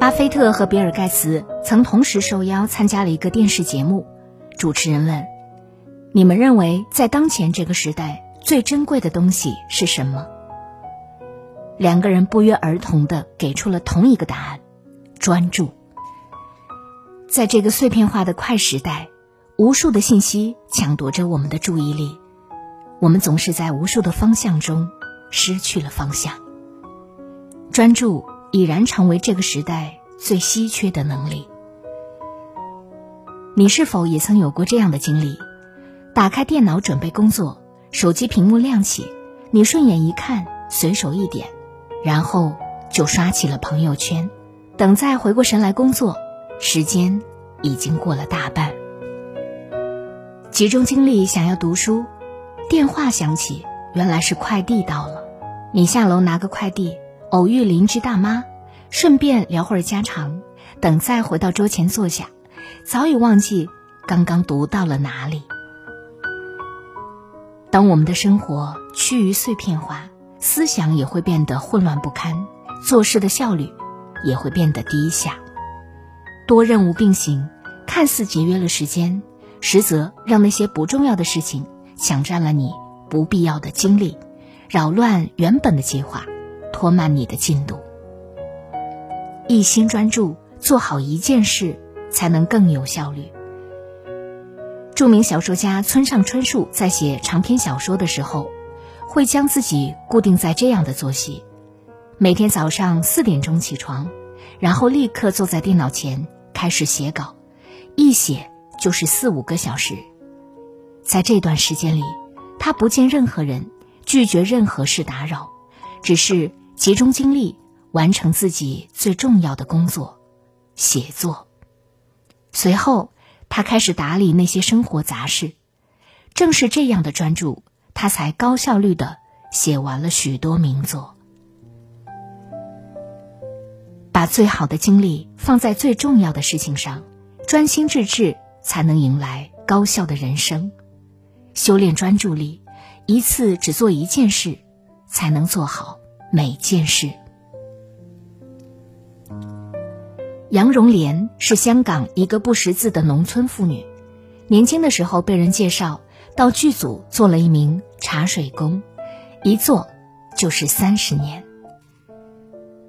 巴菲特和比尔盖茨曾同时受邀参加了一个电视节目。主持人问：“你们认为在当前这个时代最珍贵的东西是什么？”两个人不约而同的给出了同一个答案：专注。在这个碎片化的快时代，无数的信息抢夺着我们的注意力，我们总是在无数的方向中失去了方向。专注已然成为这个时代。最稀缺的能力，你是否也曾有过这样的经历？打开电脑准备工作，手机屏幕亮起，你顺眼一看，随手一点，然后就刷起了朋友圈。等再回过神来工作，时间已经过了大半。集中精力想要读书，电话响起，原来是快递到了。你下楼拿个快递，偶遇邻居大妈。顺便聊会儿家常，等再回到桌前坐下，早已忘记刚刚读到了哪里。当我们的生活趋于碎片化，思想也会变得混乱不堪，做事的效率也会变得低下。多任务并行，看似节约了时间，实则让那些不重要的事情抢占了你不必要的精力，扰乱原本的计划，拖慢你的进度。一心专注做好一件事，才能更有效率。著名小说家村上春树在写长篇小说的时候，会将自己固定在这样的作息：每天早上四点钟起床，然后立刻坐在电脑前开始写稿，一写就是四五个小时。在这段时间里，他不见任何人，拒绝任何事打扰，只是集中精力。完成自己最重要的工作，写作。随后，他开始打理那些生活杂事。正是这样的专注，他才高效率的写完了许多名作。把最好的精力放在最重要的事情上，专心致志，才能迎来高效的人生。修炼专注力，一次只做一件事，才能做好每件事。杨荣莲是香港一个不识字的农村妇女，年轻的时候被人介绍到剧组做了一名茶水工，一做就是三十年。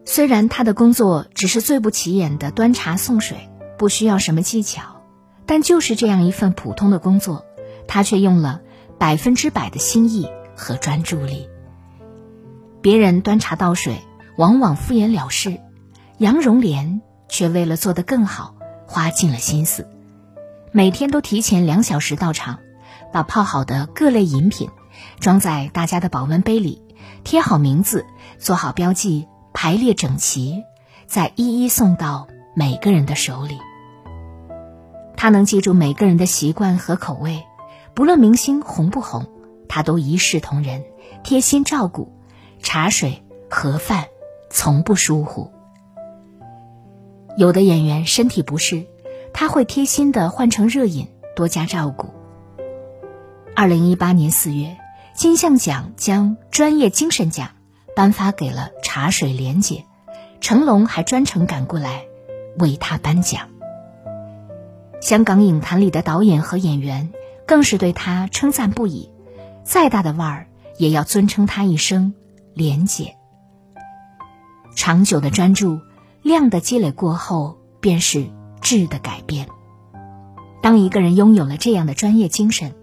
虽然她的工作只是最不起眼的端茶送水，不需要什么技巧，但就是这样一份普通的工作，她却用了百分之百的心意和专注力。别人端茶倒水往往敷衍了事，杨荣莲。却为了做得更好，花尽了心思，每天都提前两小时到场，把泡好的各类饮品装在大家的保温杯里，贴好名字，做好标记，排列整齐，再一一送到每个人的手里。他能记住每个人的习惯和口味，不论明星红不红，他都一视同仁，贴心照顾，茶水盒饭从不疏忽。有的演员身体不适，他会贴心的换成热饮，多加照顾。二零一八年四月，金像奖将专业精神奖颁发给了茶水莲姐，成龙还专程赶过来为她颁奖。香港影坛里的导演和演员更是对他称赞不已，再大的腕儿也要尊称他一声廉洁。长久的专注。量的积累过后，便是质的改变。当一个人拥有了这样的专业精神，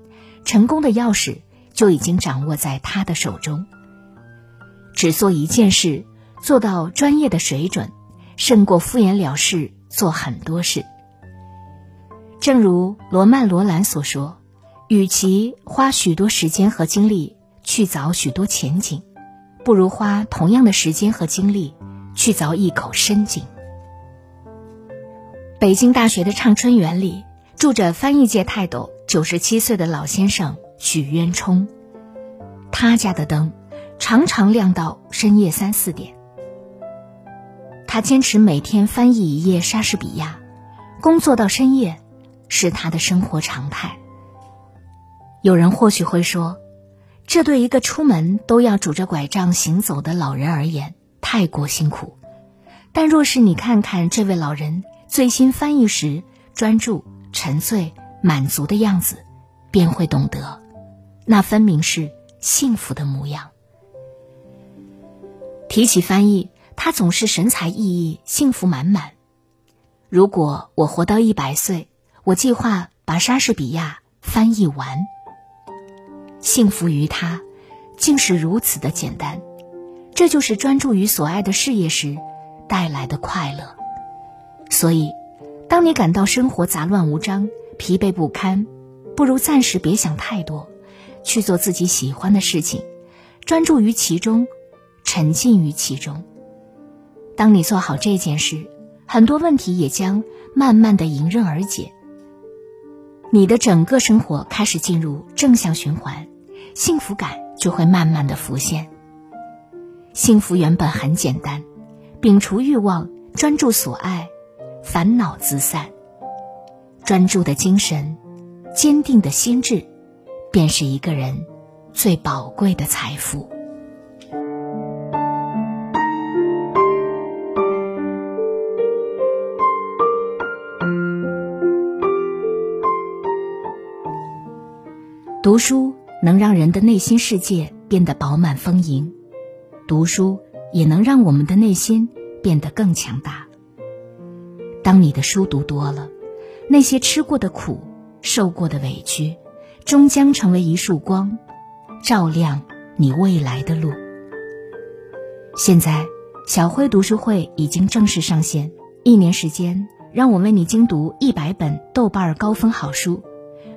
成功的钥匙就已经掌握在他的手中。只做一件事，做到专业的水准，胜过敷衍了事做很多事。正如罗曼·罗兰所说：“与其花许多时间和精力去找许多前景，不如花同样的时间和精力。”去凿一口深井。北京大学的畅春园里，住着翻译界泰斗九十七岁的老先生许渊冲。他家的灯常常亮到深夜三四点。他坚持每天翻译一页莎士比亚，工作到深夜，是他的生活常态。有人或许会说，这对一个出门都要拄着拐杖行走的老人而言太过辛苦。但若是你看看这位老人最新翻译时专注、沉醉、满足的样子，便会懂得，那分明是幸福的模样。提起翻译。他总是神采奕奕、幸福满满。如果我活到一百岁，我计划把莎士比亚翻译完。幸福于他，竟是如此的简单。这就是专注于所爱的事业时带来的快乐。所以，当你感到生活杂乱无章、疲惫不堪，不如暂时别想太多，去做自己喜欢的事情，专注于其中，沉浸于其中。当你做好这件事，很多问题也将慢慢的迎刃而解。你的整个生活开始进入正向循环，幸福感就会慢慢的浮现。幸福原本很简单，摒除欲望，专注所爱，烦恼自散。专注的精神，坚定的心智，便是一个人最宝贵的财富。读书能让人的内心世界变得饱满丰盈，读书也能让我们的内心变得更强大。当你的书读多了，那些吃过的苦、受过的委屈，终将成为一束光，照亮你未来的路。现在，小辉读书会已经正式上线，一年时间，让我为你精读一百本豆瓣高分好书。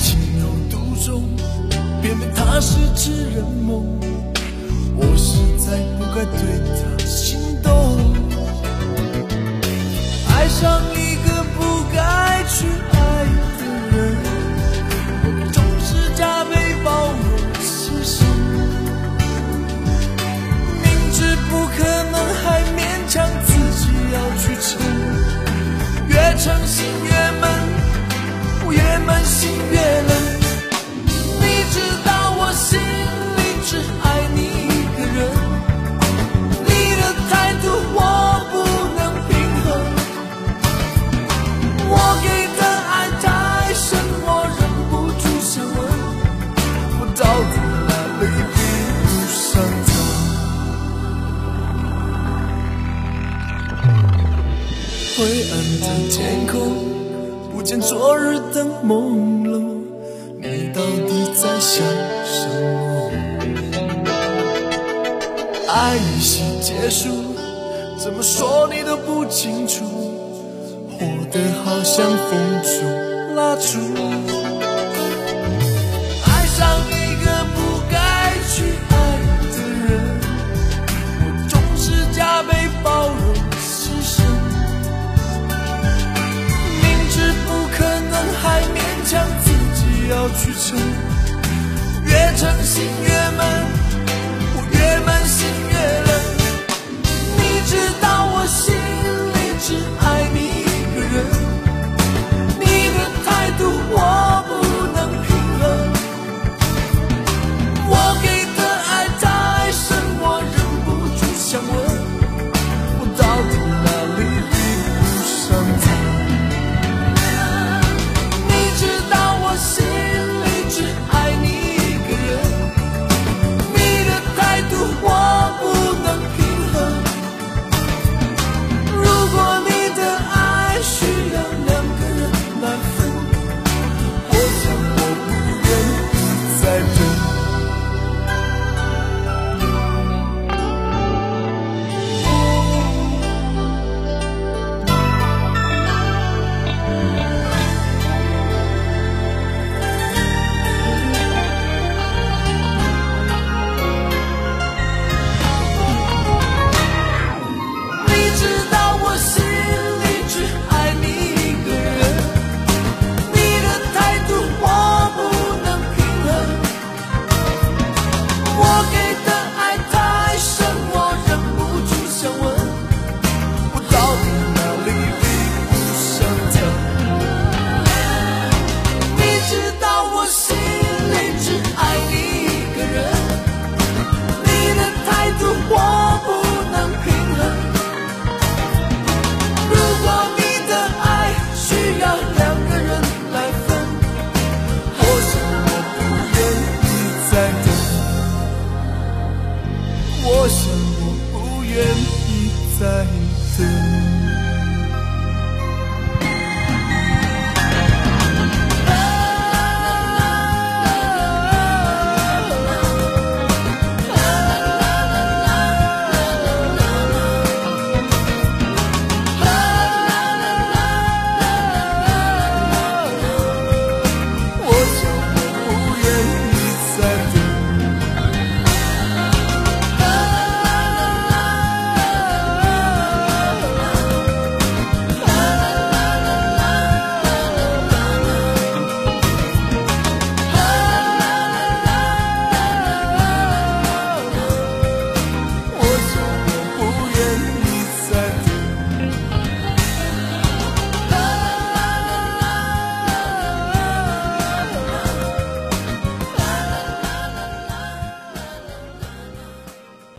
情有独钟，偏偏它是痴人梦。我实在不该对他心动，爱上一个不该去爱的人，我总是加倍包容牺牲，明知不可能还勉强自己要去撑。越诚心，灰暗的天空，不见昨日的朦胧，你到底在想什么？爱已经结束，怎么说你都不清楚，活得好像风中蜡烛。